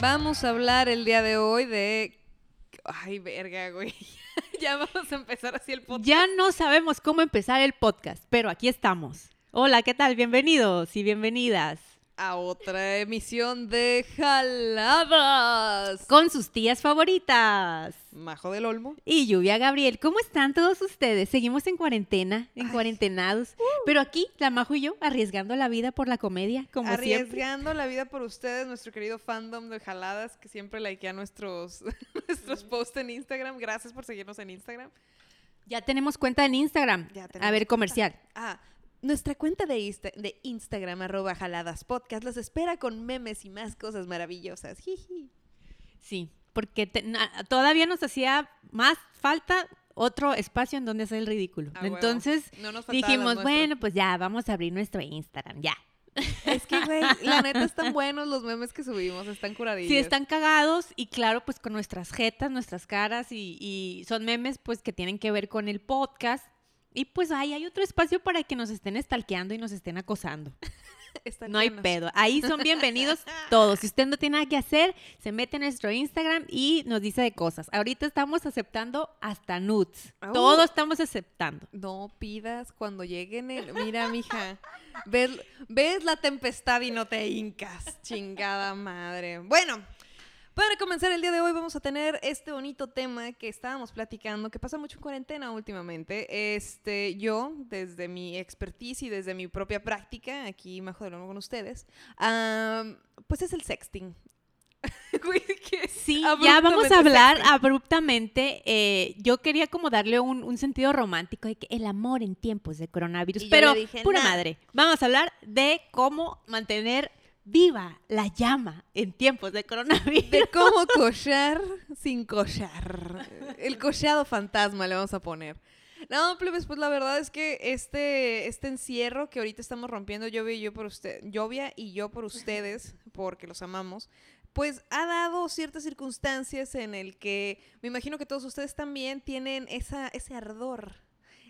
Vamos a hablar el día de hoy de... Ay, verga, güey. ya vamos a empezar así el podcast. Ya no sabemos cómo empezar el podcast, pero aquí estamos. Hola, ¿qué tal? Bienvenidos y bienvenidas. A otra emisión de Jaladas. Con sus tías favoritas. Majo del Olmo. Y Lluvia Gabriel. ¿Cómo están todos ustedes? Seguimos en cuarentena, en cuarentenados. Uh. Pero aquí, la Majo y yo, arriesgando la vida por la comedia, como siempre. Arriesgando la vida por ustedes, nuestro querido fandom de Jaladas, que siempre likea nuestros, nuestros posts en Instagram. Gracias por seguirnos en Instagram. Ya tenemos cuenta en Instagram. Ya A tenemos ver, cuenta. comercial. Ah, nuestra cuenta de, Insta- de Instagram, arroba Jaladas Podcast, los espera con memes y más cosas maravillosas. Jiji. Sí, porque te- na- todavía nos hacía más falta otro espacio en donde hacer el ridículo. A huevo. Entonces No nos faltaba dijimos, bueno, pues ya, vamos a abrir nuestro Instagram, ya. Es que, güey, la neta están buenos los memes que subimos, están curadillos. Sí, están cagados y claro, pues con nuestras jetas, nuestras caras y, y son memes pues que tienen que ver con el podcast. Y pues ahí hay otro espacio para que nos estén stalkeando y nos estén acosando. No hay pedo. Ahí son bienvenidos todos. Si usted no tiene nada que hacer, se mete en nuestro Instagram y nos dice de cosas. Ahorita estamos aceptando hasta nudes. Au. Todo estamos aceptando. No pidas cuando lleguen el... Mira, mija, ves, ves la tempestad y no te hincas, chingada madre. Bueno, para comenzar el día de hoy vamos a tener este bonito tema que estábamos platicando, que pasa mucho en cuarentena últimamente. Este, yo, desde mi expertise y desde mi propia práctica, aquí Majo de Lomo con ustedes, am, pues es el sexting. Sí, ya vamos a hablar sexting. abruptamente. eh, yo quería como darle un, un sentido romántico de que el amor en tiempos de coronavirus. Y pero, dije, pura "Nah". madre, vamos a hablar de cómo mantener viva la llama en tiempos de coronavirus. De cómo cochar sin cochar. El cocheado fantasma le vamos a poner. No, plebes, pues la verdad es que este, este encierro que ahorita estamos rompiendo, Llovia y yo por y yo por ustedes, porque los amamos, pues ha dado ciertas circunstancias en el que me imagino que todos ustedes también tienen esa, ese ardor,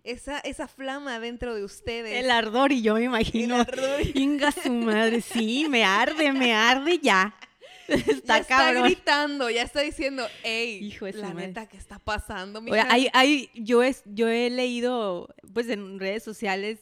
esa, esa flama dentro de ustedes. El ardor y yo me El imagino. ardor. Inga su madre, sí, me arde, me arde ya. Ya Está está cabrón. gritando, ya está diciendo, hey, Hijo de la madre. neta, ¿qué está pasando? Oye, mija?" hay, hay, yo, es, yo he leído, pues, en redes sociales,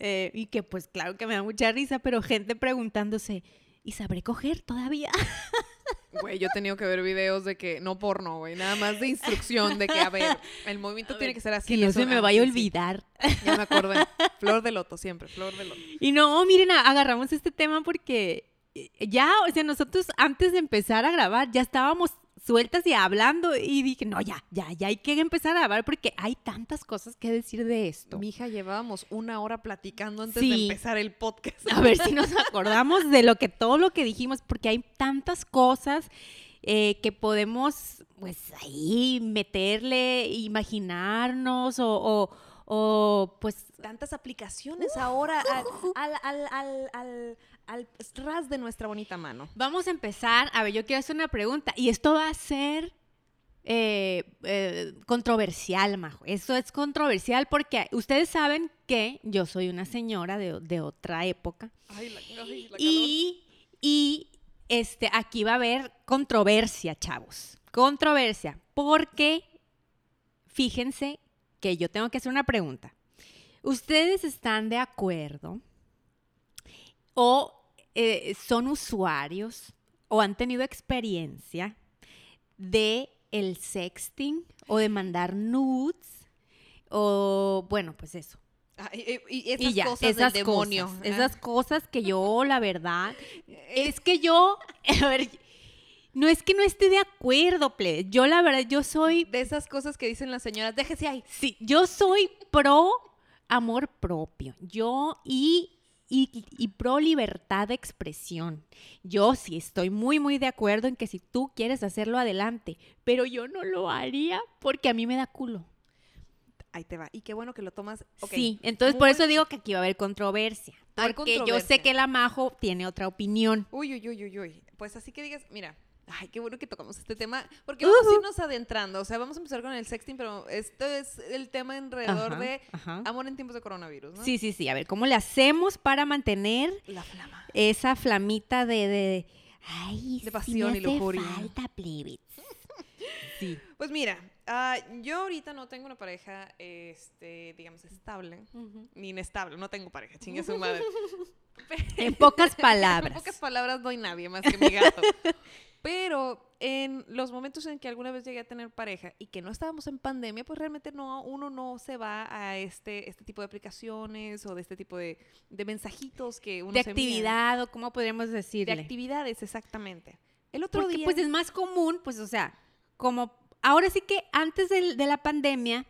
eh, y que, pues, claro que me da mucha risa, pero gente preguntándose, ¿y sabré coger todavía? Güey, yo he tenido que ver videos de que, no porno, güey, nada más de instrucción de que, a ver, el movimiento tiene que ser así. que no se me ah, vaya a olvidar. ya me acordé. Flor de loto, siempre, flor de loto. Y no, miren, agarramos este tema porque eh, ya, o sea, nosotros antes de empezar a grabar ya estábamos sueltas y hablando y dije, no, ya, ya, ya hay que empezar a grabar porque hay tantas cosas que decir de esto. Mija, llevábamos una hora platicando antes Sí. de empezar el podcast. A ver si nos acordamos de lo que todo lo que dijimos, porque hay tantas cosas eh, que podemos, pues ahí meterle, imaginarnos o, o- o, pues Tantas aplicaciones ahora al, al, al, al, al, al ras de nuestra bonita mano. vamos a empezar. A ver, yo quiero hacer una pregunta y esto va a ser eh, eh, controversial, Majo. Eso es controversial porque ustedes saben que yo soy una señora de, de otra época. Ay, la, ay, la. Y, y este, aquí va a haber controversia, chavos. Controversia. Porque fíjense que yo tengo que hacer una pregunta. ¿Ustedes están de acuerdo o eh, son usuarios o han tenido experiencia de el sexting o de mandar nudes o bueno, pues eso. Ay, y, y esas y ya, cosas esas del demonio. cosas, Ah. esas cosas que yo, la verdad, es que yo, a ver, no es que no esté de acuerdo, plebe. Yo, la verdad, yo soy, de esas cosas que dicen las señoras, déjese ahí. sí, yo soy pro amor propio. Yo y, y, y pro libertad de expresión. Yo sí estoy muy, muy de acuerdo en que si tú quieres hacerlo, adelante. Pero yo no lo haría porque a mí me da culo. Ahí te va. Y qué bueno que lo tomas. Sí, entonces por eso digo que aquí va a haber controversia. Porque yo sé que la Majo tiene otra opinión. Uy, uy, uy, uy, uy. Pues así que digas, mira, Ay, qué bueno que tocamos este tema, porque vamos a irnos adentrando, o sea, vamos a empezar con el sexting, pero esto es el tema alrededor Ajá, de ajá. amor en tiempos de coronavirus, ¿no? Sí, sí, sí. A ver, ¿cómo le hacemos para mantener La flama. esa flamita de... de Ay, De pasión me y hace lujuria. falta, plebes. Sí. Pues mira, ah, yo ahorita no tengo una pareja, este, digamos, estable, ni inestable, no tengo pareja, chingue su madre. En pocas En palabras. pocas palabras no hay nadie más que mi gato. Pero en los momentos en que alguna vez llegué a tener pareja y que no estábamos en pandemia, pues realmente no, uno no se va a este, este tipo de aplicaciones o de este tipo de, de mensajitos que uno de se actividad o cómo podríamos De decirle. actividades, exactamente. El otro Porque día... pues es más común, pues o sea, como ahora sí que antes de, la pandemia,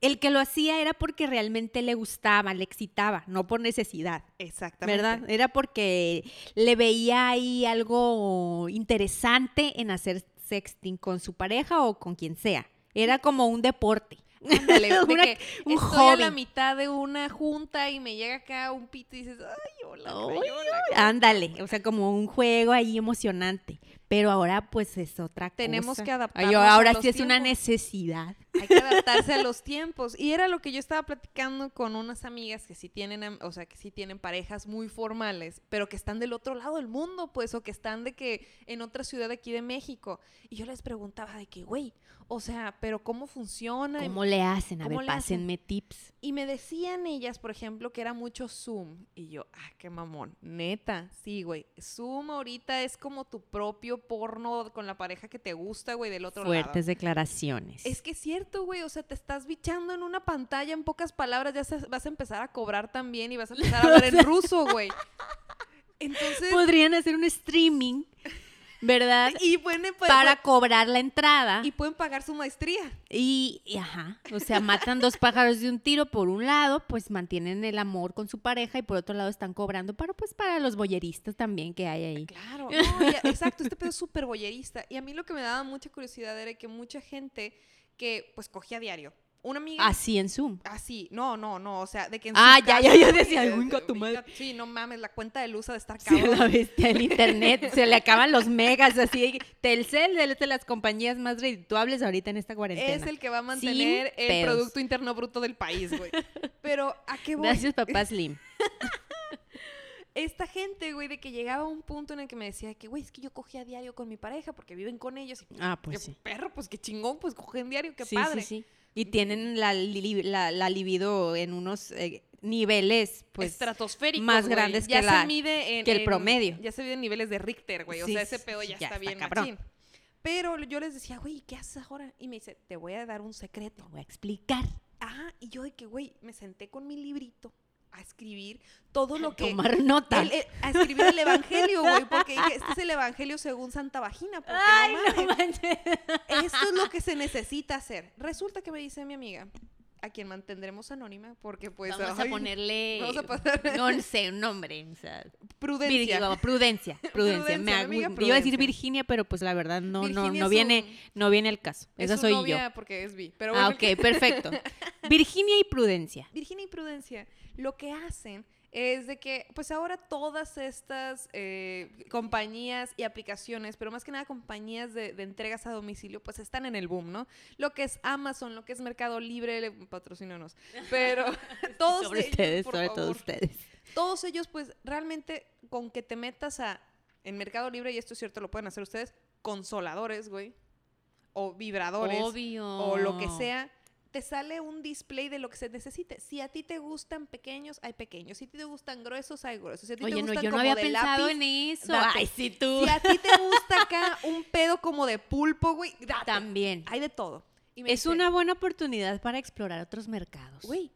el que lo hacía era porque realmente le gustaba, le excitaba, no por necesidad, exactamente. ¿verdad? Era porque le veía ahí algo interesante en hacer sexting con su pareja o con quien sea. Era como un deporte. Ándale, de Una- que un estoy a la hobby. mitad de una junta y me llega acá un pito y dices, ay, hola, Ay, crayola". Ándale, o sea, como un juego ahí emocionante. Pero ahora pues es otra cosa. Tenemos que adaptarnos ahora los sí es una necesidad. Hay que adaptarse a los tiempos. Y era lo que yo estaba platicando con unas amigas que sí tienen, o sea, que sí tienen parejas muy formales, pero que están del otro lado del mundo, pues, o que están de que en otra ciudad aquí de México. Y yo les preguntaba de que, güey, o sea, pero ¿cómo funciona? ¿Cómo le hacen? A ¿Cómo ver, le hacen? pásenme tips. Y me decían ellas, por ejemplo, que era mucho Zoom. Y yo, ah, qué mamón. Neta, sí, güey. Zoom ahorita es como tu propio porno con la pareja que te gusta, güey, del otro Fuertes lado. declaraciones. Es que es cierto, güey. O sea, te estás bichando en una pantalla, en pocas palabras, ya vas a empezar a cobrar también y vas a empezar a hablar en ruso, güey. Entonces, Podrían hacer un streaming, ¿verdad? y pueden, pa- Para cobrar la entrada. y pueden pagar su maestría. Y, y, ajá, o sea, matan dos pájaros de un tiro. Por un lado, pues mantienen el amor con su pareja y por otro lado están cobrando para, pues, para los boyeristas también que hay ahí. Claro, no, y- exacto, este pedo es súper boyerista. Y a mí lo que me daba mucha curiosidad era que mucha gente que pues cogía diario. Una amiga... Así en Zoom. Así, no, no, no, o sea, de que en Ah, ya, ya, yo decía, de- "Uinga de- tu madre". Sí, no mames, la cuenta de luz ha de estar Sí, cabrón. la bestia el internet, se le acaban los megas, así. Telcel es de las compañías más redituables ahorita en esta cuarentena. Es el que va a mantener el pedos. Producto Interno Bruto del país, güey. Pero, ¿a qué voy? Gracias, papá Slim. Esta gente, güey, de que llegaba a un punto en el que me decía que, güey, es que yo cogía diario con mi pareja porque viven con ellos. Y, Ah, pues qué sí. perro, pues qué chingón, pues cogen diario, qué sí, padre. sí, sí. Y tienen la, li- la, la libido en unos eh, niveles, pues, estratosféricos, más güey. grandes ya que la- se mide en, que el en- promedio. Ya se mide en niveles de Richter, güey. O sea, ese pedo ya, ya está está bien cabrón. machín. Pero yo les decía, güey, ¿qué haces ahora? Y me dice, te voy a dar un secreto. te voy a explicar. Ah, y yo de que, güey, me senté con mi librito a escribir todo lo que... Tomar nota. el- el- a escribir el evangelio, güey, porque dije, este es el evangelio según Santa Vagina. Porque Ay, no no manches. esto es lo que se necesita hacer. Resulta que me dice mi amiga, a quien mantendremos anónima, porque pues... Vamos ay, a ponerle. vamos a poner- No sé, un nombre. O sea, Prudencia. Prudencia. Prudencia. Prudencia, Me amiga iba a decir Prudencia. Virginia, pero pues la verdad no, no, Virginia no viene, un- no viene el caso. Es Esa su soy novia yo. porque es bi. Pero Ah, bueno, el ok, perfecto. Virginia y Prudencia. Virginia y Prudencia lo que hacen es de que, pues ahora todas estas eh, compañías y aplicaciones, pero más que nada compañías de, de entregas a domicilio, pues están en el boom, ¿no? Lo que es Amazon, lo que es Mercado Libre, patrocínanos. Pero todos Sobre ellos, ustedes, por sobre todo favor, ustedes. todos ellos, pues realmente con que te metas a en Mercado Libre, y esto es cierto, lo pueden hacer ustedes, consoladores, güey, o vibradores, Obvio. o lo que sea, te sale un display de lo que se necesite. Si a ti te gustan pequeños, hay pequeños. Si a ti te gustan gruesos, hay gruesos. Si a ti te no, gustan yo no como había pensado lápiz, en eso. date. Ay, sí, tú. Si a ti te gusta acá un pedo como de pulpo, güey, date. También. Hay de todo. Y me Es dice, una buena oportunidad para explorar otros mercados. Güey,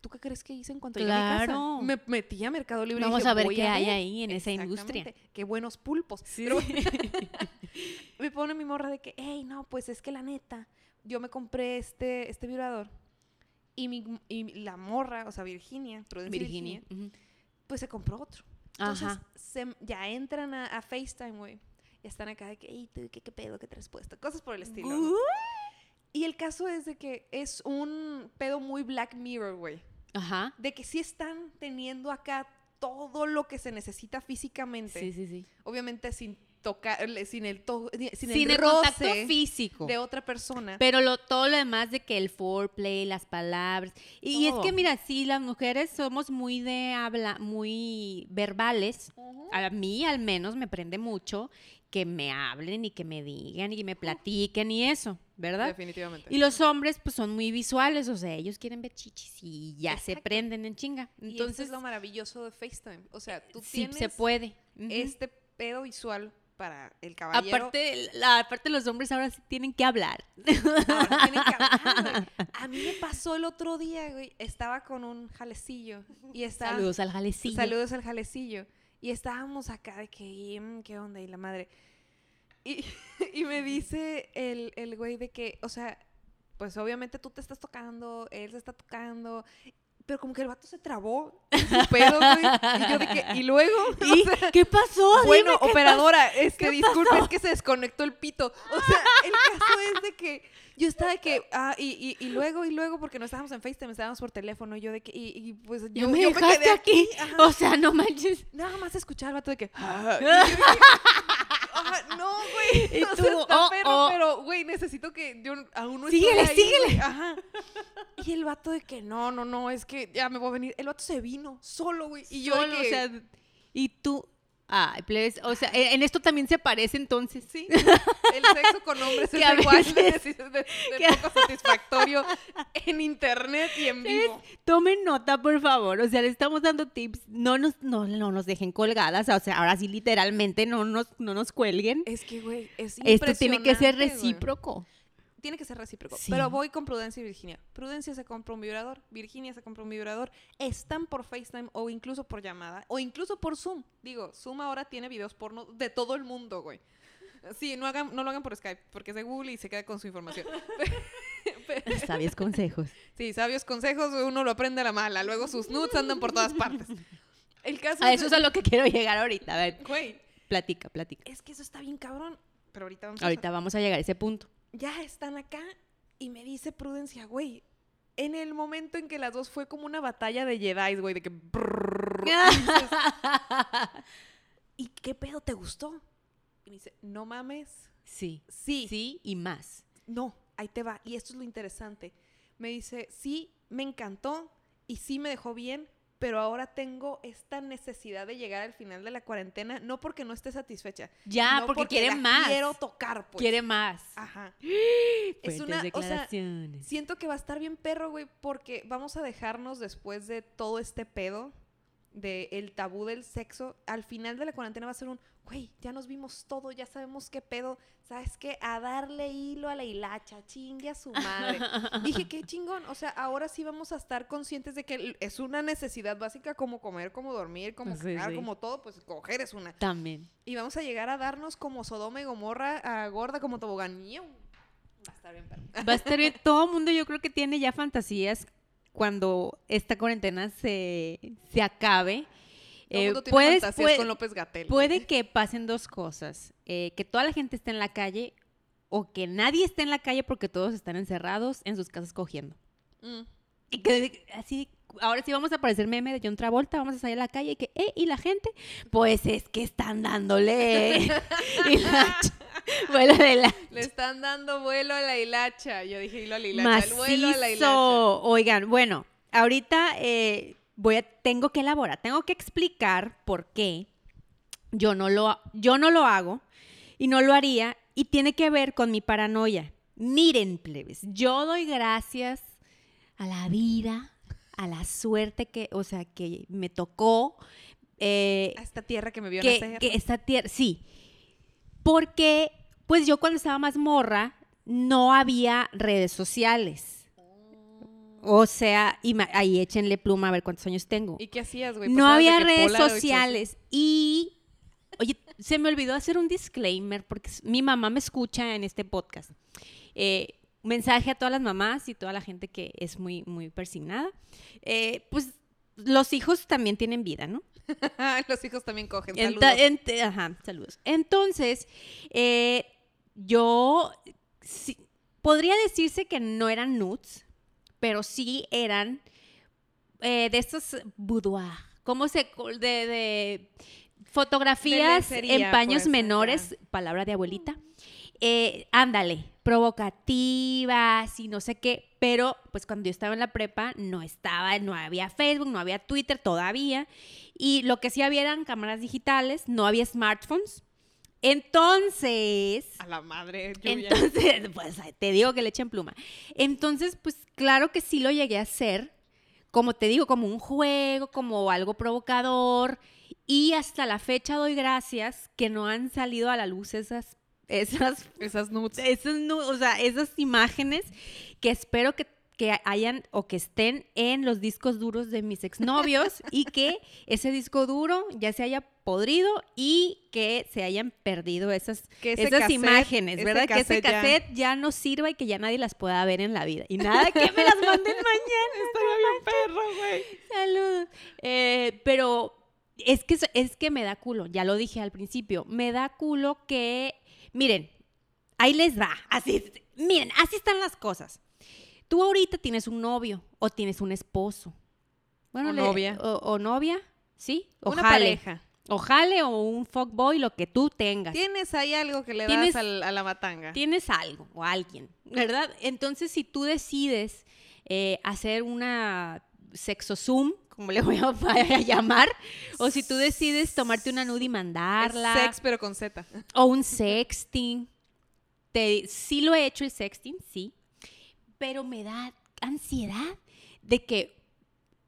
¿tú qué crees que hice en cuanto llegué a mi Claro. casa? Me metí a Mercado Libre y Vamos dije, a ver "Voy qué hay ver". ahí en esa industria. Qué buenos pulpos. Sí. Pero me pone mi morra de que, hey, no, pues es que la neta, yo me compré este, este vibrador. Y, mi, y la morra, o sea, Virginia, Prudencia Virginia. Pues se compró otro. Entonces, Ajá. se- ya entran a, a FaceTime, güey. Y están acá de que, hey, tú, ¿qué, qué pedo? ¿Qué traes puesto? Cosas por el estilo. ¿no? Y el caso es de que es un pedo muy Black Mirror, güey. Ajá. De que sí están teniendo acá todo lo que se necesita físicamente. Sí, sí, sí. Obviamente sin tocar, sin el, to- ni- sin Sin, el, el contacto físico. de otra persona. Pero lo, todo lo demás de que el foreplay, las palabras. Y, es que, mira, sí, las mujeres somos muy de habla, muy verbales. A mí, al menos, me prende mucho que me hablen y que me digan y que me platiquen y eso, ¿verdad? Definitivamente. Y los hombres, pues, son muy visuales, o sea, ellos quieren ver chichis y ya se prenden en chinga. y eso Entonces, es lo maravilloso de FaceTime. O sea, tú sí tienes se puede. Este pedo visual para el caballero. Aparte, la, aparte, los hombres ahora sí tienen que hablar. Ahora tienen que hablar, güey. A mí me pasó el otro día, güey. Estaba con un jalecillo. Y estaba, Saludos al jalecillo. Saludos al jalecillo. Y estábamos acá de que, mm, ¿qué onda? Y la madre. Y, y me dice el, el güey de que, o sea, pues obviamente tú te estás tocando, él se está tocando. Pero como que el vato se trabó en su pedo, güey. Y yo de que, y luego. o ¿Y sea, qué pasó? bueno, Dime qué operadora, este, ¿Qué disculpe, pasó? es que se desconectó el pito. O sea, el caso es de que yo estaba de que, ah, y, y, y luego, y luego, porque no estábamos en FaceTime, estábamos por teléfono, y yo de que, y, y pues yo, me yo quedé aquí. ajá. O sea, no manches. Nada más escuchaba al vato de que. "Ah", y yo dije, "Ah, no, güey. Y o tú, sea, oh, perro, oh. pero, güey, necesito que yo aún no Síguele, estoy ahí, síguele. güey". Ajá. Y el vato de que no, no, no, es que ya me voy a venir. El vato se vino solo, güey. Y yo de que. o sea, y tú. Ay, plebes, o sea, en en esto también se parece entonces. Sí, el sexo con hombres es igual veces- de, de- de que- poco satisfactorio en internet y en vivo. Tomen nota, por favor. O sea, le estamos dando tips. No nos, no, no nos dejen colgadas. O sea, ahora sí, literalmente, no nos, no nos cuelguen. Es que, güey, es Esto tiene que ser impresionante, güey. Tiene que ser recíproco. Sí. Pero voy con Prudencia y Virginia. Prudencia se compra un vibrador, Virginia se compra un vibrador. Están por FaceTime o incluso por llamada o incluso por Zoom. Digo, Zoom ahora tiene videos porno de todo el mundo, güey. Sí, no, hagan, no lo hagan por Skype, porque es de Google y se queda con su información. Sabios consejos. sí, sabios consejos, uno lo aprende a la mala. Luego sus nudes andan por todas partes. El caso A es eso es a lo que quiero llegar ahorita. A ver, Güey, platica, platica. es que eso está bien cabrón. Pero ahorita vamos a Ahorita vamos a llegar a ese punto. Ya están acá y me dice Prudencia, güey, en el momento en que las dos fue como una batalla de Jedi, güey, de que... brrrr, y dices, ¿Y qué pedo te gustó? Y me dice, no mames, Sí. sí, Sí y más. no, ahí te va. Y esto es lo interesante. Me dice, sí, me encantó y sí me dejó bien, pero ahora tengo esta necesidad de llegar al final de la cuarentena, no porque no esté satisfecha, Ya, porque quiere más. Quiero tocar, pues. Quiere más. Ajá. Fuertes una- o sea. Siento que va a estar bien perro, güey, porque vamos a dejarnos después de todo este pedo de el tabú del sexo. Al final de la cuarentena va a ser un, güey, ya nos vimos todo, ya sabemos qué pedo. ¿Sabes qué? A darle hilo a la hilacha, chingue a su madre. Dije, qué chingón. O sea, ahora sí vamos a estar conscientes de que es una necesidad básica como comer, como dormir, como Sí, cagar, sí. como todo, pues coger es una. También. Y vamos a llegar a darnos como Sodoma y Gomorra a gorda como tobogán. Va a estar bien perro. Va a estar bien. Todo el mundo yo creo que tiene ya fantasías cuando esta cuarentena se, se acabe. Todo Eh, mundo tiene puedes- puede- con López Gatel. Puede que pasen dos cosas. eh, que toda la gente esté en la calle o que nadie esté en la calle porque todos están encerrados en sus casas cogiendo. Mm. Y que así, ahora sí vamos a aparecer meme de John Travolta, vamos a salir a la calle y que, eh, ¿y la gente? Pues es que están dándole. y la vuelo de la Le están dando vuelo a la hilacha. Yo dije hilo a la hilacha. El vuelo a la hilacha. Oigan, bueno, ahorita eh, voy a, tengo que elaborar, tengo que explicar por qué yo no lo, yo no lo hago y no lo haría y tiene que ver con mi paranoia. Miren, plebes, yo doy gracias a la vida, a la suerte que, o sea, que me tocó. eh, A esta tierra que me vio que, nacer. que esta tierra, sí. Porque, pues yo cuando estaba más morra, no había redes sociales. O sea, ima- ahí échenle pluma a ver cuántos años tengo. ¿Y qué hacías, güey? No había redes sociales. Y, oye, se me olvidó hacer un disclaimer porque mi mamá me escucha en este podcast. Eh, mensaje a todas las mamás y toda la gente que es muy, muy persignada. Eh, pues los hijos también tienen vida, ¿no? Los hijos también cogen. Saludos. ent- ajá, saludos. Entonces, eh, yo sí- podría decirse que no eran nudes, pero sí eran eh, de estos boudoir. ¿Cómo se de, de Fotografías De en paños pues, menores, palabra de abuelita. Eh, ándale, provocativas y no sé qué, pero pues cuando yo estaba en la prepa no estaba, no había Facebook, no había Twitter todavía, y lo que sí había eran cámaras digitales, no había smartphones. Entonces, A la madre, lluvia. entonces, pues te digo que le echen pluma. Entonces, pues claro que sí lo llegué a hacer, como te digo, como un juego, como algo provocador. Y hasta la fecha doy gracias que no han salido a la luz esas, esas, Esas nudes. esas, o sea, esas imágenes que espero que, que hayan o que estén en los discos duros de mis exnovios y que ese disco duro ya se haya podrido y que se hayan perdido esas esas cassette- imágenes, ¿verdad? que ese cassette ya- cassette ya... no sirva y que ya nadie las pueda ver en la vida. Y nada, que me las manden mañana. Estaría bien perro, güey. Saludos. Eh, pero es que, es que me da culo, ya lo dije al principio, me da culo que, miren, ahí les va, así, miren, así están las cosas. Tú ahorita tienes un novio o tienes un esposo. Bueno, O le- novia. O, o novia, ¿sí? O Una jale. pareja. O jale o un fuckboy, lo que tú tengas. Tienes ahí algo que le Tienes- das al- a la matanga. Tienes algo o alguien, ¿verdad? Entonces, si tú decides eh, hacer una sexo zoom, como le voy a, a llamar, o si tú decides tomarte una nude y Es mandarla, sex, pero con Z. o un sexting, te, sí lo he hecho el sexting, sí, pero me da ansiedad de que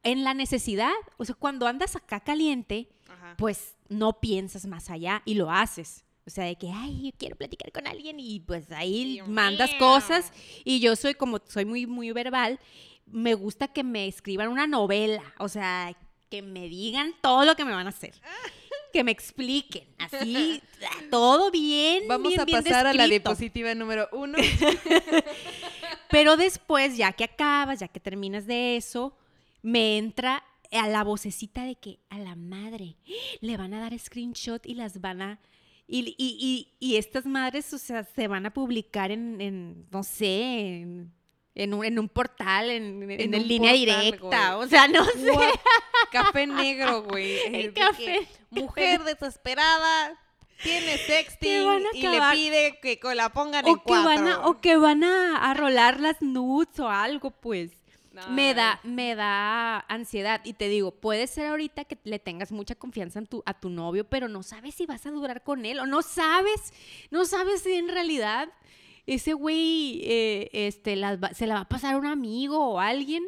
en la necesidad, o sea, cuando andas acá caliente, Ajá. pues no piensas más allá y lo haces. O sea, de que, ay, yo quiero platicar con alguien y pues ahí Dios mandas mío. cosas y yo soy como, soy muy, muy verbal, me gusta que me escriban una novela, o sea, que me digan todo lo que me van a hacer. Que me expliquen, así, todo bien. Vamos bien, a bien pasar a la diapositiva número uno. Pero después, ya que acabas, ya que terminas de eso, me entra a la vocecita de que a la madre le van a dar screenshot y las van a... Y, y- y- y estas madres, o sea, se van a publicar en, en, no sé, en, en un, en un portal, en, en, un línea portal, directa. güey. O sea, no sé. Café negro, güey. Que café. Mujer desesperada tiene sexting y le pide que la pongan en O que, van a, o que van a, a rolar las nudes o algo, pues. No, me da, me da ansiedad. Y te digo, puede ser ahorita que le tengas mucha confianza en tu, a tu novio, pero no sabes si vas a durar con él. O no sabes, no sabes si en realidad ese güey eh, este, las va- se la va a pasar a un amigo o alguien.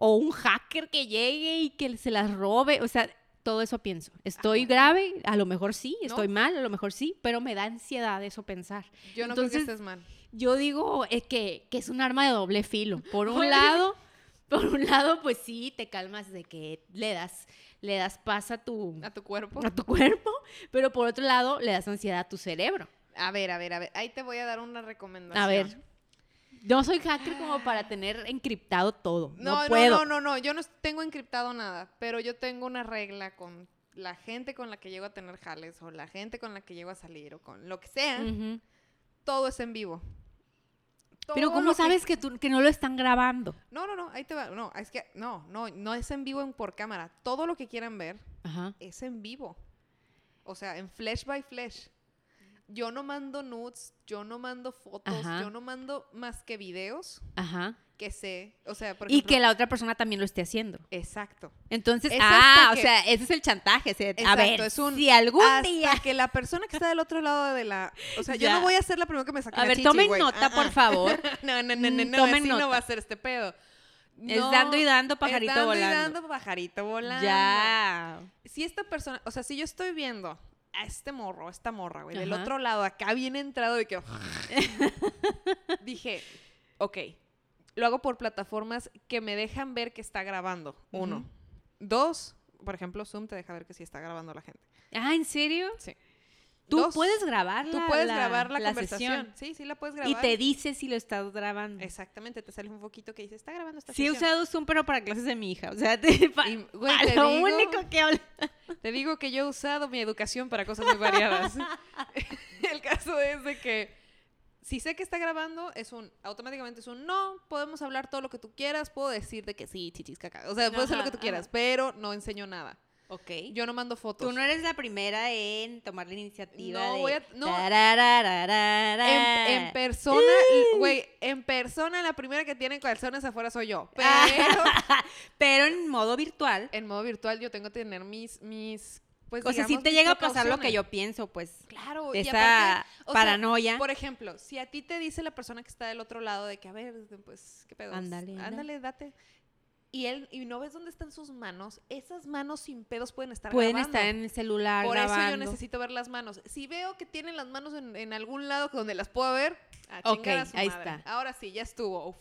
O un hacker que llegue y que se las robe. O sea, todo eso pienso. Estoy grave, a lo mejor sí, estoy mal, a lo mejor sí, pero me da ansiedad eso pensar. Yo no creo Entonces, que estés mal. yo digo eh, que, que es un arma de doble filo. Por un lado, por un lado, pues sí, te calmas de que le das, le das paz a tu, A tu cuerpo. a tu cuerpo, pero por otro lado, le das ansiedad a tu cerebro. A ver, a ver, a ver. Ahí te voy a dar una recomendación. A ver, no soy hacker como para tener encriptado todo. No, No, puedo. no, no, no. Yo no tengo encriptado nada, pero yo tengo una regla con la gente con la que llego a tener jales o la gente con la que llego a salir o con lo que sea. Todo es en vivo. Pero ¿cómo que- sabes que, tú, que no lo están grabando? No, no, no, ahí te va. No, es que no, no, no es en vivo en por cámara. Todo lo que quieran ver Ajá. es en vivo. O sea, en flesh by flesh. Yo no mando nudes, yo no mando fotos, Ajá. yo no mando más que videos Ajá. que sé. O sea, por Y que la otra persona también lo esté haciendo. Exacto. Entonces, Es ah, o sea, ese es el chantaje. o sea, a Exacto, ver, es un si algún hasta día que la persona que está del otro lado de la... O sea, yo no voy a ser la primera que me saque A la ver, chichi, tomen nota, Ah, por ah. favor. No, no, no, no, Mm, no, tomen así no va a ser este pedo. Es No, dando y dando, pajarito es dando volando. y dando, pajarito volando. Ya. Si esta persona, o sea, si yo estoy viendo a este morro, a esta morra, güey, del Ajá. otro lado, acá bien entrado de que... dije, ok, lo hago por plataformas que me dejan ver que está grabando, uno. Dos, por ejemplo, Zoom te deja ver que sí está grabando la gente. Ah, ¿en serio? Sí. Tú Dos, puedes grabar Tú la- puedes la- grabar la, la conversación. sesión. Sí, sí la puedes grabar. Y te dice si lo estás grabando. Exactamente, te sale un foquito que dice, está grabando esta Sí he sesión". usado Zoom, pero para clases de mi hija. O sea, te, pa- Y, güey, pa te lo digo- único que habla. Te digo que yo he usado mi educación para cosas muy variadas. El caso es de que si sé que está grabando, es un, automáticamente es un no, podemos hablar todo lo que tú quieras, puedo decir de que sí, chichis, caca. O sea, puedo hacer lo que tú quieras, ajá. pero no enseño nada. Ok. Yo no mando fotos. Tú no eres la primera en tomar la iniciativa No, de... voy a- no. En, en persona, güey, en persona la primera que tiene calzones afuera soy yo. Pero Pero en modo virtual. en modo virtual yo tengo que tener mis, mis, pues o sea, si te llega a pasar lo que yo pienso, pues... Claro, y Esa aparte, o sea, paranoia. por ejemplo, si a ti te dice la persona que está del otro lado de que, a ver, pues, ¿qué pedo? Ándale. Ándale, date. Y él, y no ves dónde están sus manos, esas manos sin pedos pueden estar Pueden grabando. estar en el celular Por eso yo necesito ver las manos. Si veo que tienen las manos en, en algún lado donde las puedo ver, a Ok, a su ahí madre. está. Ahora sí, ya estuvo.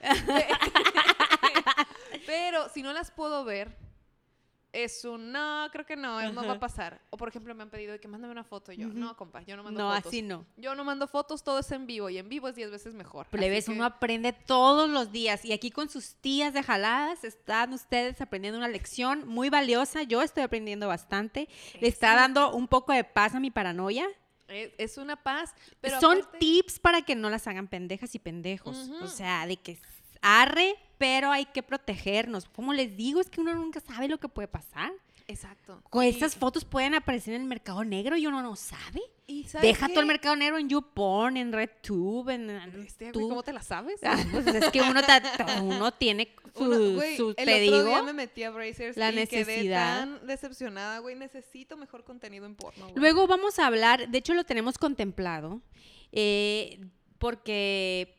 Pero si no las puedo ver, es un no, creo que no, no va a pasar. O por ejemplo, me han pedido que mándame una foto. Yo, no, compa, yo no mando No, fotos. así no. Yo no mando fotos, todo es en vivo. Y en vivo es 10 veces mejor. Plebes, que- uno aprende todos los días. Y aquí con sus tías de jaladas están ustedes aprendiendo una lección muy valiosa. Yo estoy aprendiendo bastante. Le está dando un poco de paz a mi paranoia. Es, una paz. Pero Son aparte- tips para que no las hagan pendejas y pendejos. O sea, de que arre, pero hay que protegernos. Como les digo, es que uno nunca sabe lo que puede pasar. Exacto. Con estas fotos pueden aparecer en el mercado negro y uno no sabe. y ¿sabes Deja qué? todo el mercado negro en YouPorn, en RedTube, en... en Este, güey, ¿Cómo te la sabes? Ah, pues es que uno, ta- uno tiene su, Uno- güey, su- el te otro digo, día me metí a Brazers la y quedé necesidad. tan decepcionada, güey. Necesito mejor contenido en porno, güey. Luego vamos a hablar, de hecho lo tenemos contemplado, eh, porque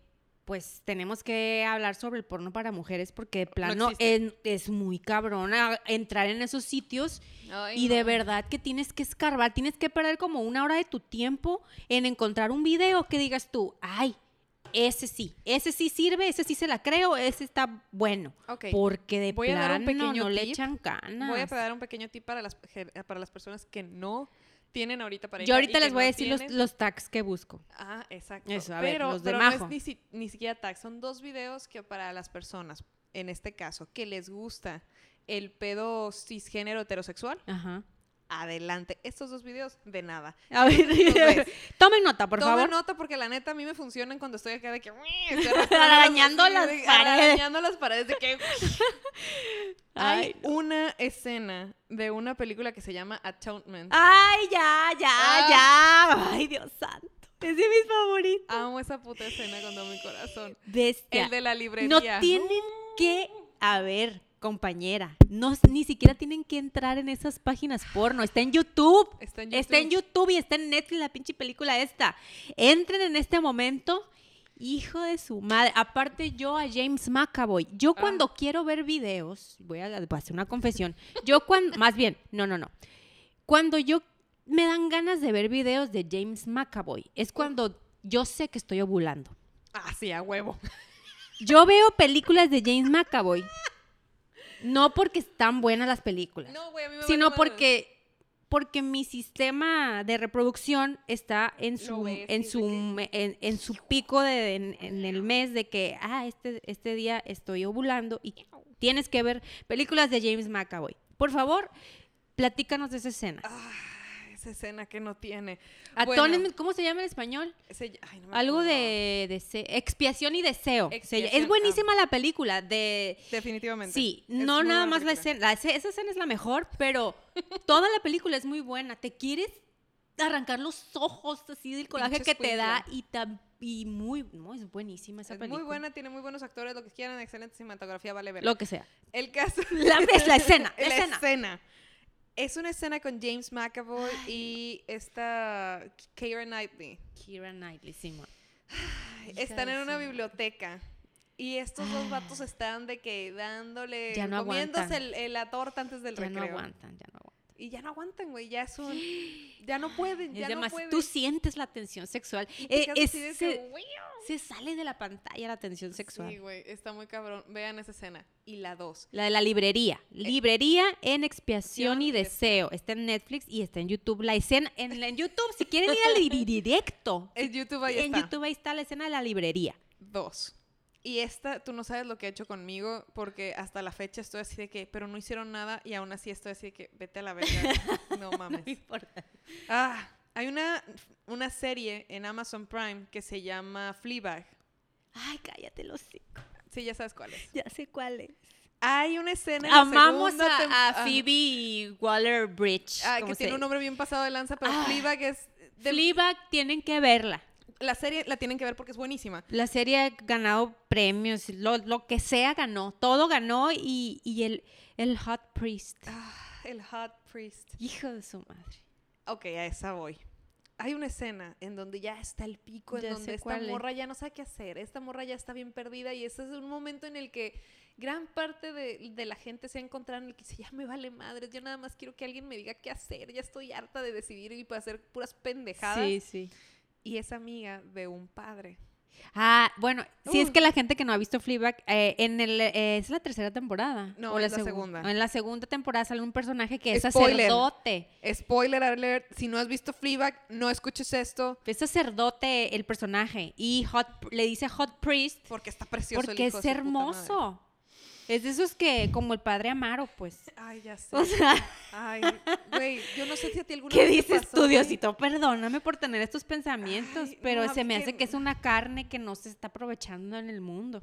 pues tenemos que hablar sobre el porno para mujeres porque de plano es muy cabrona entrar en esos sitios Ay, y de verdad que tienes que escarbar, tienes que perder como una hora de tu tiempo en encontrar un video que digas tú, ay, ese sí, ese sí sirve, ese sí se la creo, ese está bueno. Porque de Voy a dar un plano pequeño no le tip. echan ganas. Voy a dar un pequeño tip para las, para las personas que no tienen ahorita pareja. Yo y ahorita les voy a no decir los, los tags que busco. Ah, exacto. Eso, a ver, pero los de pero no Majo. es ni, si- ni siquiera tag. Son dos videos que para las personas, en este caso, que les gusta el pedo cisgénero heterosexual, Ajá. adelante. Estos dos videos, de nada. A ver, tomen nota, por Tomen favor. nota porque la neta a mí me funcionan cuando estoy acá de que... Arañando las paredes. Arañando las paredes de que... Hay Ay, una escena de una película que se llama Atonement. Ay, ya, ya, Ah. ya. Ay, Dios santo. Es de mis favoritos. Amo esa puta escena con todo mi corazón. Bestia. El de la librería. No tienen que, a ver, compañera, no, ni siquiera tienen que entrar en esas páginas porno. Está en YouTube. Está en Está en YouTube. YouTube y está en Netflix la pinche película esta. Entren en este momento. Hijo de su madre. Aparte yo a James McAvoy. Yo Ah. cuando quiero ver videos, voy a, voy a hacer una confesión. Yo cuando, más bien, no, no, no. Cuando yo me dan ganas de ver videos de James McAvoy, es cuando yo sé que estoy ovulando. Ah, sí, a huevo. Yo veo películas de James McAvoy. No porque están buenas las películas, No, güey, a mí me sino porque porque mi sistema de reproducción está en su ves en su en, en su pico de en, en el mes de que ah este este día estoy ovulando y tienes que ver películas de James McAvoy. Por favor, platícanos de esa escena. Ah, esa escena que no tiene. Bueno, ¿cómo se llama en español? ese- ay, no me Algo de, expiación y deseo. Expiación, es buenísima la película de Definitivamente. Sí, Es no nada más la escena, la escena- esa escena es la mejor, pero toda la película es muy buena. Te quieres arrancar los ojos así del coraje que te da y, tam- y muy, no, es buenísima esa Es película. muy buena, tiene muy buenos actores, lo que quieran, excelente cinematografía, vale ver. Lo que sea. El caso. La, es la escena, la la escena. escena. Es una escena con James McAvoy y esta Keira Knightley. Keira Knightley. Hija Están en una biblioteca. Y estos dos vatos están de que dándole, Ya no comiéndose el- el- la torta antes del Ya no recreo. aguantan, ya no aguantan. Y ya no aguantan, güey, ya son, ya no pueden, Es ya no demasiado- pueden. Tú sientes la tensión sexual. Eh, es- se, que, "Güey". se sale de la pantalla la tensión sexual. Sí, güey, está muy cabrón. Vean esa escena. Y la dos. La de la librería. Librería en expiación y deseo. Está en Netflix y está en YouTube. La escena en, en YouTube, si quieren ir al directo. En YouTube ahí en está. YouTube ahí está la escena de la librería. Dos. Y esta, tú no sabes lo que ha hecho conmigo, porque hasta la fecha estoy así de que, pero no hicieron nada y aún así estoy así de que, vete a la verga. No mames. importa. Ah, hay una, una serie en Amazon Prime que se llama Fleabag. Ay, cállate los hocico. Sí, ya sabes cuál es. Ya sé cuál es. Hay una escena en la Amamos tem- a, a ah, Phoebe Waller-Bridge. ah, como que tiene un nombre bien pasado de lanza, pero Ah. Fleabag es... de- Fleabag tienen que verla. La serie la tienen que ver porque es buenísima. La serie ha ganado premios, lo, lo que sea ganó, todo ganó y, y el, el Hot Priest. Ah, el Hot Priest. Hijo de su madre. Ok, a esa voy. Hay una escena en donde ya está el pico, en Ya donde esta es. morra ya no sabe qué hacer, esta morra ya está bien perdida y ese es un momento en el que gran parte de, de la gente se ha encontrado en el que dice, ya me vale madres, yo nada más quiero que alguien me diga qué hacer, ya estoy harta de decidir y para hacer puras pendejadas. Sí, sí. Y es amiga de un padre. Ah, bueno, si es Uh. que la gente que no ha visto Fleabag, eh, en el, eh, es la tercera temporada. No, o es la segu- segunda. En la segunda temporada sale un personaje que es Spoiler. sacerdote. Spoiler alert, si no has visto Fleabag, no escuches esto Es sacerdote el personaje y Hot, le dice Hot Priest porque está precioso. el porque hijo es hermoso. Es de esos que, como el padre Amaro, pues. Ay, ya sé. O sea, Ay, güey, yo no sé si a ti alguna ¿qué vez dices pasó, tú, güey. Diosito? Perdóname por tener estos pensamientos, Ay, pero no, se me que- hace que es una carne que no se está aprovechando en el mundo.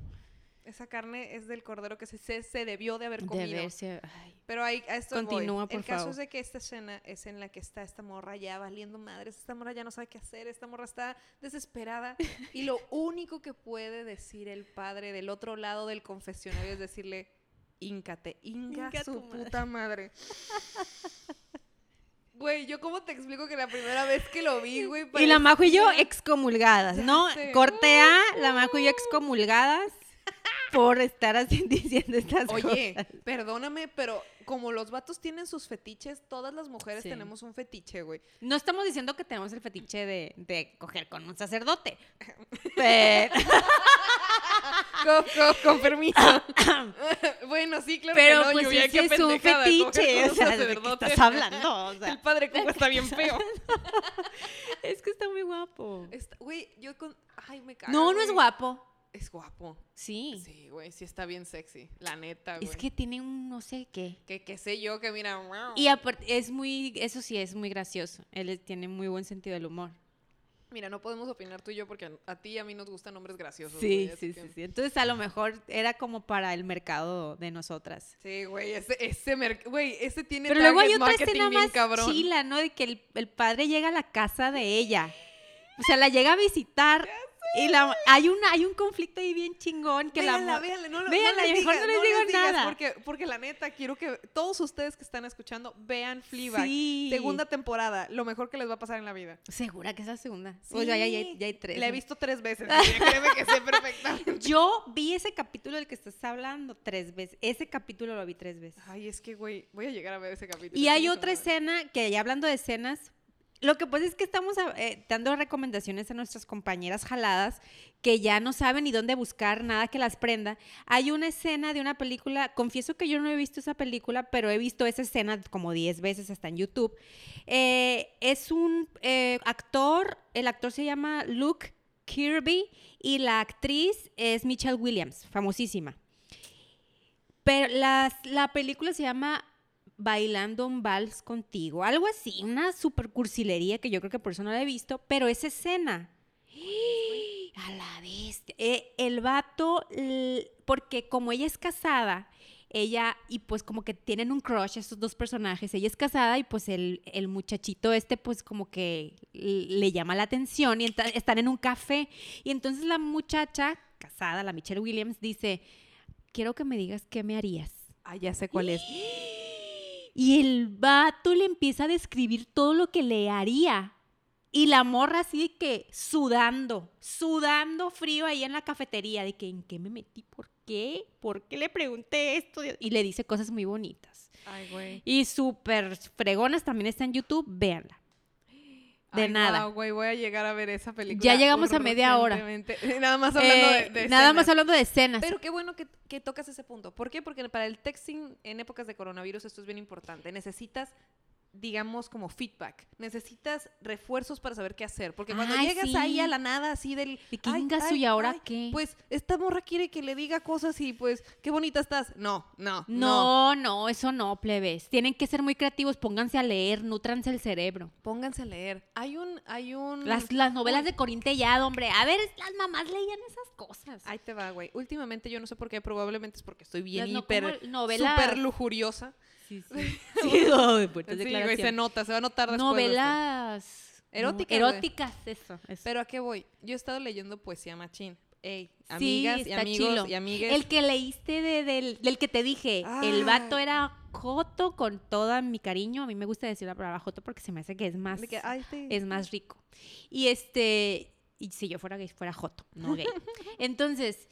Esa carne es del cordero que se, se, se debió de haber comido. ay. Pero ahí, a esto voy. Continúa, por El caso favor. es de que esta escena es en la que está esta morra ya valiendo madres. Esta morra ya no sabe qué hacer. Esta morra está desesperada. y lo único que puede decir el padre del otro lado del confesionario es decirle, íncate, inca Inca su tu madre". puta madre. Güey, yo cómo te explico que la primera vez que lo vi, güey. Y la Majo y yo excomulgadas, ¿no? sé. Corte A, la Majo y yo excomulgadas por estar así diciendo estas Oye, cosas. perdóname, pero como los vatos tienen sus fetiches, todas las mujeres Sí. tenemos un fetiche, güey. No estamos diciendo que tenemos el fetiche de, de coger con un sacerdote. Pero, Con, con- con permiso. bueno, sí, claro pero que no, pues ese qué es un fetiche. O sea, ¿de qué estás hablando? O sea, El padre Cuco está bien feo. es que está muy guapo. Está- Güey, yo con... Ay, me cago, No, no es guapo. Es guapo. Sí. Sí, güey, sí está bien sexy. La neta, güey. Es que tiene un no sé qué. Que, que sé yo que mira... Y aparte, es muy, eso sí, es muy gracioso. Él tiene muy buen sentido del humor. Mira, no podemos opinar tú y yo porque a, ti y a mí nos gustan nombres graciosos. Sí, güey, sí, que- sí, sí. Entonces a lo mejor era como para el mercado de nosotras. Sí, güey, ese, ese, merc- güey, ese tiene Pero luego hay otra escena más cabrón. chila, ¿no? De que el, el padre llega a la casa de ella. O sea, la llega a visitar y la, hay, una, hay un conflicto ahí bien chingón que Véanla, la... véanla, no, Véanla, no les mejor digas, no les digo digas, nada. Porque, porque la neta, quiero que todos ustedes que están escuchando vean Fleabag. Sí. Segunda temporada, lo mejor que les va a pasar en la vida. Segura que es la segunda. O ya, ya, ya, ya hay tres. La he visto tres veces, créeme que sé perfectamente. Yo vi ese capítulo del que estás hablando tres veces. Ese capítulo lo vi tres veces. Ay, es que, güey, voy a llegar a ver ese capítulo. Y hay otra escena que ya hablando de escenas, lo que pasa es que estamos eh, dando recomendaciones a nuestras compañeras jaladas que ya no saben ni dónde buscar nada que las prenda. Hay una escena de una película, confieso que yo no he visto esa película, pero he visto esa escena como 10 veces hasta en YouTube. Eh, es un eh, actor, el actor se llama Luke Kirby y la actriz es Michelle Williams, famosísima. Pero la película se llama Bailando un vals contigo, algo así, una super cursilería que yo creo que por eso no la he visto, pero esa escena. A la bestia. Eh, el vato, porque como ella es casada, ella, y pues como que tienen un crush estos dos personajes, ella es casada y pues el, el muchachito este pues como que le llama la atención y están en un café y entonces la muchacha casada, la Michelle Williams, dice, quiero que me digas qué me harías. Ay, ya sé cuál es. Y el vato le empieza a describir todo lo que le haría. Y la morra así de que sudando, sudando frío ahí en la cafetería, de que en qué me metí, por qué, por qué le pregunté esto. Y le dice cosas muy bonitas. Ay, güey. Y súper fregonas también está en YouTube, véanla. De Ay, nada. guau, güey, voy a llegar a ver esa película. Ya llegamos a media hora. Nada más hablando Eh, de, de nada escenas. más hablando de escenas. Pero qué bueno que, que tocas ese punto. ¿Por qué? Porque para el texting en épocas de coronavirus esto es bien importante. Necesitas digamos, como feedback. Necesitas refuerzos para saber qué hacer. Porque cuando Ay, llegas sí. ahí a la nada, así del. ¿De qué "Ay, y ahora ay", qué? Pues esta morra quiere que le diga cosas y pues, qué bonita estás. No, no, no. No, no, eso no, plebes. Tienen que ser muy creativos, pónganse a leer, nutranse el cerebro. Pónganse a leer. Hay un, hay un. Las, las novelas de Corín Tellado, hombre. A ver, las mamás leían esas cosas. Ahí te va, güey. Últimamente yo no sé por qué, probablemente es porque estoy bien Las no- hiper, como novelas- súper lujuriosa. Sí, sí. Sí, Sí, güey, se nota, se va a notar después de. Novelas Eróticas, no, eróticas, eso. eso. Pero ¿a qué voy? Yo he estado leyendo poesía machín. Ey, Sí, amigas y amigos chilo. y amigues. El que leíste de- del, del que te dije, el vato Ah. era Joto con todo mi cariño. A mí me gusta decir la palabra Joto porque se me hace que es más, de que, ay, es más rico. Y este, y si yo fuera gay, fuera Joto, no gay. Entonces,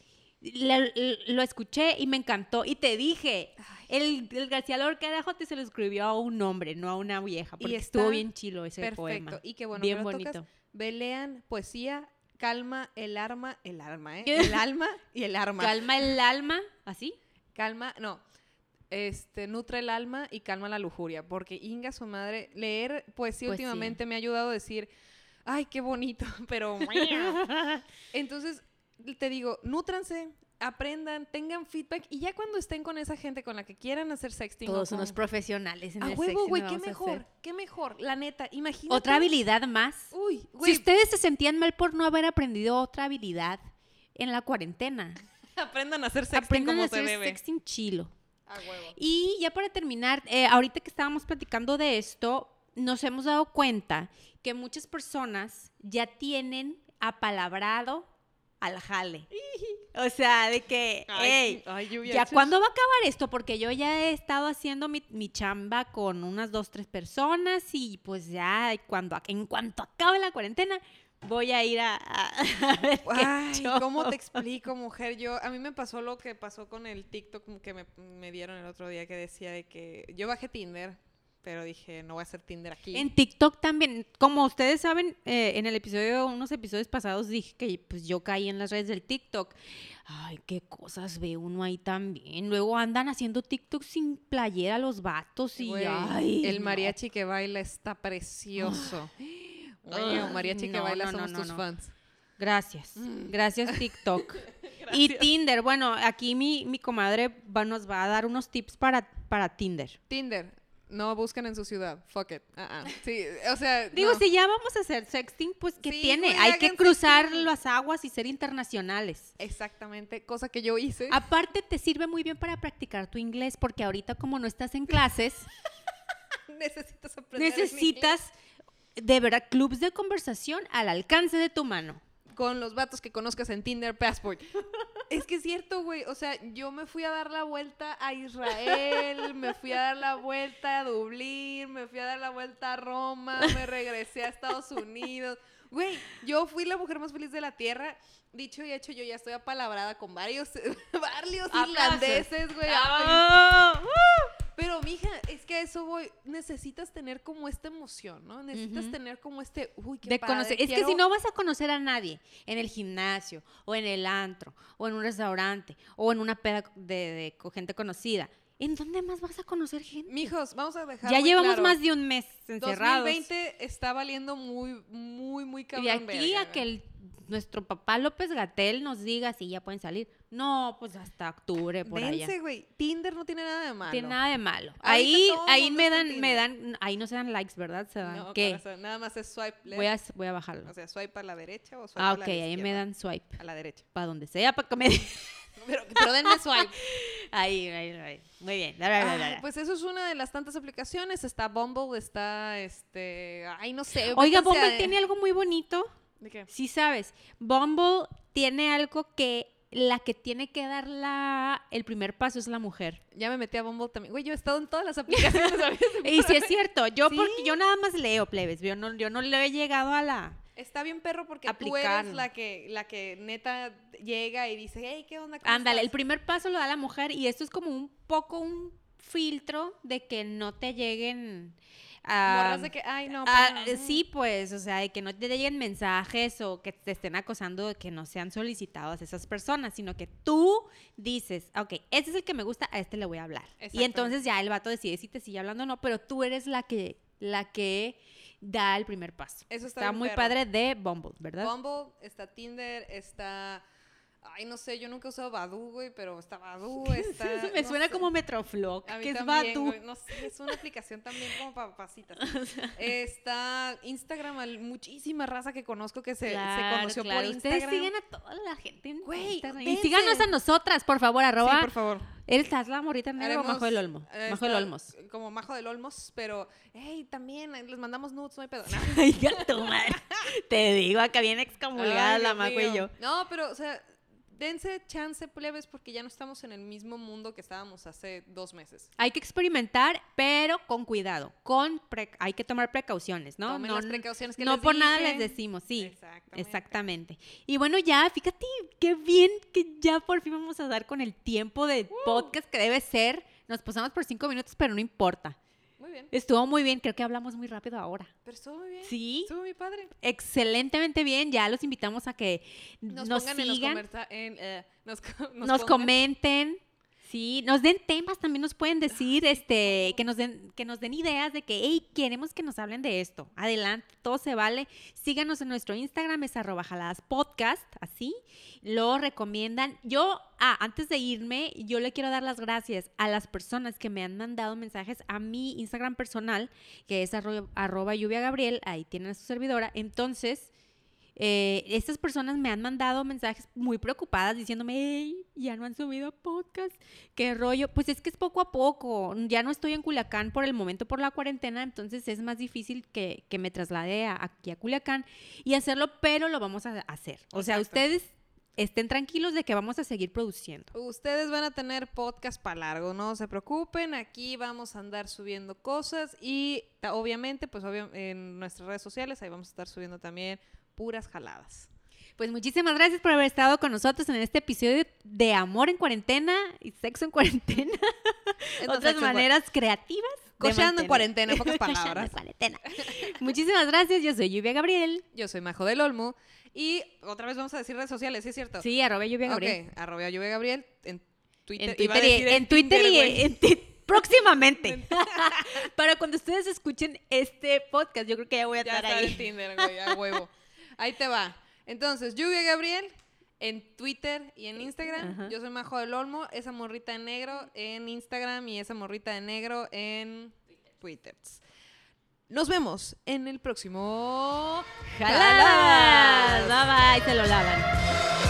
lo escuché y me encantó. Y te dije, el, el García Lorca era Joto y se lo escribió a un hombre, no a una vieja. Porque está estuvo bien chilo ese Perfecto. poema. Y qué bueno bien que bonito. tocas. Ve, lean poesía, calma el arma, el arma, ¿eh? El alma y el arma. Calma el alma, ¿así? calma, no. Este, nutre el alma y calma la lujuria. Porque Inga, su madre, leer poesía, Poesía. últimamente me ha ayudado a decir, ay, qué bonito, pero... Entonces, te digo, nútranse, aprendan, tengan feedback y ya cuando estén con esa gente con la que quieran hacer sexting... Todos unos profesionales en A el huevo, güey, qué a mejor, qué mejor. La neta, imagínate... Otra habilidad más. Uy, Si güey, ustedes se sentían mal por no haber aprendido otra habilidad en la cuarentena, aprendan a hacer sexting aprendan como a se hacer debe. sexting chilo. A huevo. Y ya para terminar, eh, ahorita que estábamos platicando de esto, nos hemos dado cuenta que muchas personas ya tienen apalabrado al jale. O sea, de que, "Ey, ay, lluvia, ¿Ya cuándo va a acabar esto? Porque yo ya he estado haciendo mi, mi chamba con unas dos, tres personas y pues ya cuando, en cuanto acabe la cuarentena voy a ir a, a- a ver qué Ay. ¿cómo te explico, mujer? Yo, a mí me pasó lo que pasó con el TikTok que me, me dieron el otro día que decía de que yo bajé Tinder, pero dije, no voy a hacer Tinder aquí. En TikTok también, como ustedes saben, eh, en el episodio, unos episodios pasados dije que pues yo caí en las redes del TikTok. Ay, qué cosas ve uno ahí también. Luego andan haciendo TikTok sin playera los vatos y Güey, ay, el no. mariachi que baila está precioso. Güey, Ay, mariachi que no, baila no, no, somos no, tus no. fans. Gracias. Mm. Gracias, TikTok. Y Tinder. Bueno, aquí mi, mi comadre va, nos va a dar unos tips para, para Tinder. Tinder, no busquen en su ciudad. Fuck it. Ah, ah. Sí, o sea, Digo, no. si ya vamos a hacer sexting, pues ¿qué Sí, tiene? Hay que cruzar sexting. las aguas y ser internacionales. Exactamente, cosa que yo hice. Aparte, te sirve muy bien para practicar tu inglés, porque ahorita como no estás en clases, Necesitas aprender necesitas de verdad clubs de conversación al alcance de tu mano. Con los vatos que conozcas en Tinder Passport. es que es cierto, güey. O sea, yo me fui a dar la vuelta a Israel, me fui a dar la vuelta a Dublín, me fui a dar la vuelta a Roma, me regresé a Estados Unidos. Güey, yo fui la mujer más feliz de la tierra. Dicho y hecho, yo ya estoy apalabrada con varios, varios irlandeses, güey. ¡Ah! pero, mija, que eso voy. Necesitas tener como esta emoción, ¿no? Necesitas tener como este, uy, qué de padre, conocer. Es que si no vas a conocer a nadie en el gimnasio, o en el antro, o en un restaurante, o en una peda de, de gente conocida, ¿en dónde más vas a conocer gente? Mijos, vamos a dejar ya muy llevamos claro, más de un mes encerrados. 2020 está valiendo muy, muy, muy cabrón. de aquí verga, a que el- nuestro papá López Gatel nos diga si ya pueden salir. No, pues hasta octubre por allá. Dense, güey. Tinder no tiene nada de malo. Tiene nada de malo. Ahí, ahí me dan, me dan, ahí no se dan likes, ¿verdad? Se dan, No, ¿qué? corazón, nada más es swipe left. Voy a, voy a bajarlo. O sea, swipe a la derecha o swipe Ah, a la ok, ahí me izquierda. dan swipe. A la derecha. Para donde sea, para que me... Pero, pero denme swipe. ahí, ahí, ahí. Muy bien. Bla. pues eso es una de las tantas aplicaciones. Está Bumble, está este. Ay, no sé. Oiga, Bumble tiene algo muy bonito. ¿De qué? Sí sabes, Bumble tiene algo que la que tiene que dar la, el primer paso es la mujer. Ya me metí a Bumble también. Güey, yo he estado en todas las aplicaciones. Y sí es cierto, yo Sí. porque yo nada más leo plebes, yo no, yo no le he llegado a la... Está bien perro porque tú Aplicar. eres la que, la que neta llega y dice, hey, ¿qué onda? ¿Cómo Ándale, el estás?" primer paso lo da la mujer y esto es como un poco un filtro de que no te lleguen. Morras de que, ay, no. Eh, sí, pues, o sea, de que no te lleguen mensajes o que te estén acosando de que no sean solicitadas esas personas, sino que tú dices, ok, este es el que me gusta, a este le voy a hablar. Y entonces ya el vato decide si te sigue hablando o no, pero tú eres la que la que da el primer paso. Eso está Está bien muy padre de Bumble, ¿verdad? Bumble, está Tinder, está... Ay, no sé, yo nunca he usado Badoo, güey, pero está Badoo, está... Me no suena sé. como Metroflog, que es güey, No sé, es una aplicación también como para papacitas. Está Instagram, muchísima raza que conozco que se, conoció claro. por Ustedes Instagram. siguen a toda la gente en Güey, Instagram. Y síganos a nosotras, por favor, arroba. Sí, por favor. ¿Él estás la morrita negra o Majo del Olmo? eh, Majo del Olmos. Como Majo del Olmos, pero, hey, también eh, les mandamos nudes, no hay pedo. Ay, gato madre. Te digo, acá viene excomulgada Ay, la Majo y yo. No, pero, o sea, dense chance, plebes, porque ya no estamos en el mismo mundo que estábamos hace dos meses. Hay que experimentar, pero con cuidado. Con pre- hay que tomar precauciones, ¿no? Tomen no, las precauciones que no les por nada les decimos, sí. Exactamente. Exactamente. Y bueno, ya, fíjate, qué bien que ya por fin vamos a dar con el tiempo de podcast que debe ser. Nos pasamos por cinco minutos, pero no importa. Muy bien. Estuvo muy bien, creo que hablamos muy rápido ahora. Pero estuvo muy bien. Sí. Estuvo muy padre. Excelentemente bien, ya los invitamos a que Nos, nos, pongan en los sigan, en, eh, nos, comenten, sí, nos den temas, también nos pueden decir, este, que nos den, que nos den ideas de que, hey, queremos que nos hablen de esto. Adelante, todo se vale. Síganos en nuestro Instagram, es arroba jaladas podcast, así, lo recomiendan. Yo, ah, antes de irme, yo le quiero dar las gracias a las personas que me han mandado mensajes a mi Instagram personal, que es arro- arroba lluvia Gabriel, ahí tienen a su servidora. Entonces, eh, estas personas me han mandado mensajes muy preocupadas diciéndome, hey, ya no han subido podcast, qué rollo. Pues es que es poco a poco, ya no estoy en Culiacán por el momento por la cuarentena, entonces es más difícil que, que me traslade a- aquí a Culiacán y hacerlo, pero lo vamos a hacer. O sea, Exacto. ustedes estén tranquilos de que vamos a seguir produciendo. Ustedes van a tener podcast para largo, no se preocupen. Aquí vamos a andar subiendo cosas y obviamente, pues obvio- en nuestras redes sociales ahí vamos a estar subiendo también puras jaladas. Pues muchísimas gracias por haber estado con nosotros en este episodio de Amor en Cuarentena y Sexo en Cuarentena. Otras en maneras creativas. Cocheando en cuarentena, en pocas palabras. en cuarentena. Muchísimas gracias, yo soy Lluvia Gabriel. Yo soy Majo del Olmo y otra vez vamos a decir redes sociales, ¿sí es cierto? Sí, arroba Lluvia Gabriel. Ok, arroba Lluvia Gabriel en Twitter. En Twitter, y, en Twitter y en próximamente. Para cuando ustedes escuchen este podcast, yo creo que ya voy a Ya estar está ahí. en Tinder, güey, a huevo. Ahí te va. Entonces, Lluvia Gabriel en Twitter y en Instagram. Ajá. Yo soy Majo del Olmo, esa morrita de negro en Instagram y esa morrita de negro en Twitter. Nos vemos en el próximo ¡Jaladas! Bye bye, se lo lavan.